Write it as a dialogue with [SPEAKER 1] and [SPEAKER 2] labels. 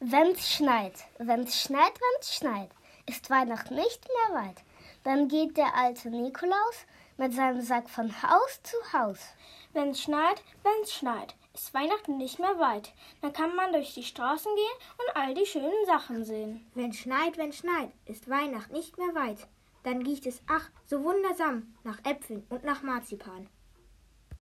[SPEAKER 1] Wenn's schneit, wenn's schneit, wenn's schneit, ist Weihnachten nicht mehr weit. Dann geht der alte Nikolaus mit seinem Sack von Haus zu Haus.
[SPEAKER 2] Wenn's schneit, wenn's schneit, ist Weihnachten nicht mehr weit. Dann kann man durch die Straßen gehen und all die schönen Sachen sehen.
[SPEAKER 3] Wenn schneit, wenn schneit, ist Weihnachten nicht mehr weit. Dann riecht es ach so wundersam nach Äpfeln und nach Marzipan.